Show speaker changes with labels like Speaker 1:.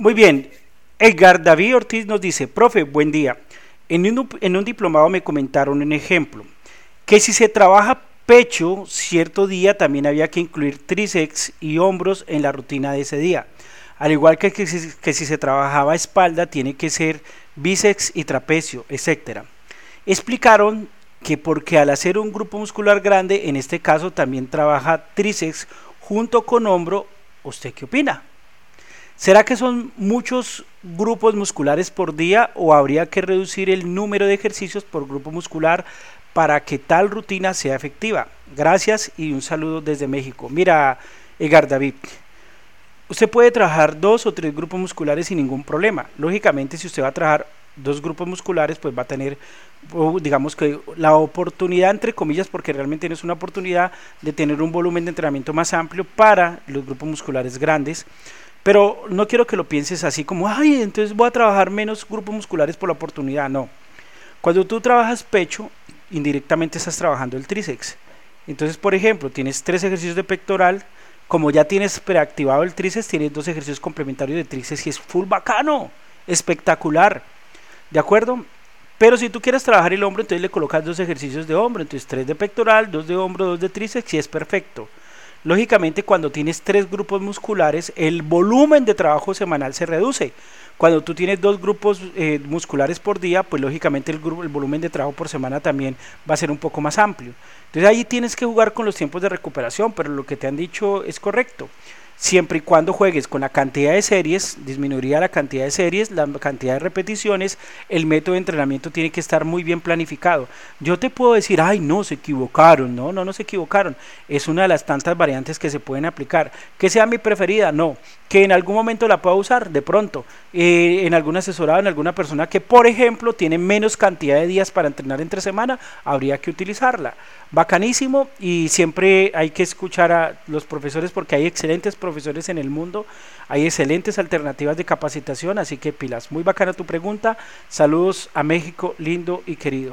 Speaker 1: Muy bien. Edgar David Ortiz nos dice, profe, buen día. En un, en un diplomado me comentaron un ejemplo, que si se trabaja pecho, cierto día también había que incluir tríceps y hombros en la rutina de ese día. Al igual que, que, si, que si se trabajaba espalda, tiene que ser bíceps y trapecio, etc. Explicaron que porque al hacer un grupo muscular grande, en este caso también trabaja tríceps junto con hombro, ¿usted qué opina? ¿Será que son muchos grupos musculares por día o habría que reducir el número de ejercicios por grupo muscular para que tal rutina sea efectiva? Gracias y un saludo desde México. Mira, Edgar David, usted puede trabajar dos o tres grupos musculares sin ningún problema. Lógicamente, si usted va a trabajar dos grupos musculares, pues va a tener, digamos que la oportunidad, entre comillas, porque realmente no es una oportunidad de tener un volumen de entrenamiento más amplio para los grupos musculares grandes. Pero no quiero que lo pienses así como, ay, entonces voy a trabajar menos grupos musculares por la oportunidad. No. Cuando tú trabajas pecho, indirectamente estás trabajando el tríceps. Entonces, por ejemplo, tienes tres ejercicios de pectoral. Como ya tienes preactivado el tríceps, tienes dos ejercicios complementarios de tríceps y es full bacano, espectacular. ¿De acuerdo? Pero si tú quieres trabajar el hombro, entonces le colocas dos ejercicios de hombro. Entonces, tres de pectoral, dos de hombro, dos de tríceps y es perfecto. Lógicamente, cuando tienes tres grupos musculares, el volumen de trabajo semanal se reduce. Cuando tú tienes dos grupos eh, musculares por día, pues lógicamente el, el, volumen de trabajo por semana también va a ser un poco más amplio. Entonces ahí tienes que jugar con los tiempos de recuperación, pero lo que te han dicho es correcto siempre y cuando juegues con la cantidad de series, disminuiría la cantidad de series, la cantidad de repeticiones, el método de entrenamiento tiene que estar muy bien planificado. Yo te puedo decir, ay, no, se equivocaron, no, no, no se equivocaron, es una de las tantas variantes que se pueden aplicar. Que sea mi preferida, no, que en algún momento la pueda usar, de pronto, en algún asesorado, en alguna persona que, por ejemplo, tiene menos cantidad de días para entrenar entre semana, habría que utilizarla. Bacanísimo y siempre hay que escuchar a los profesores porque hay excelentes profesores en el mundo. Hay excelentes alternativas de capacitación, así que pilas. Muy bacana tu pregunta. Saludos a México, lindo y querido.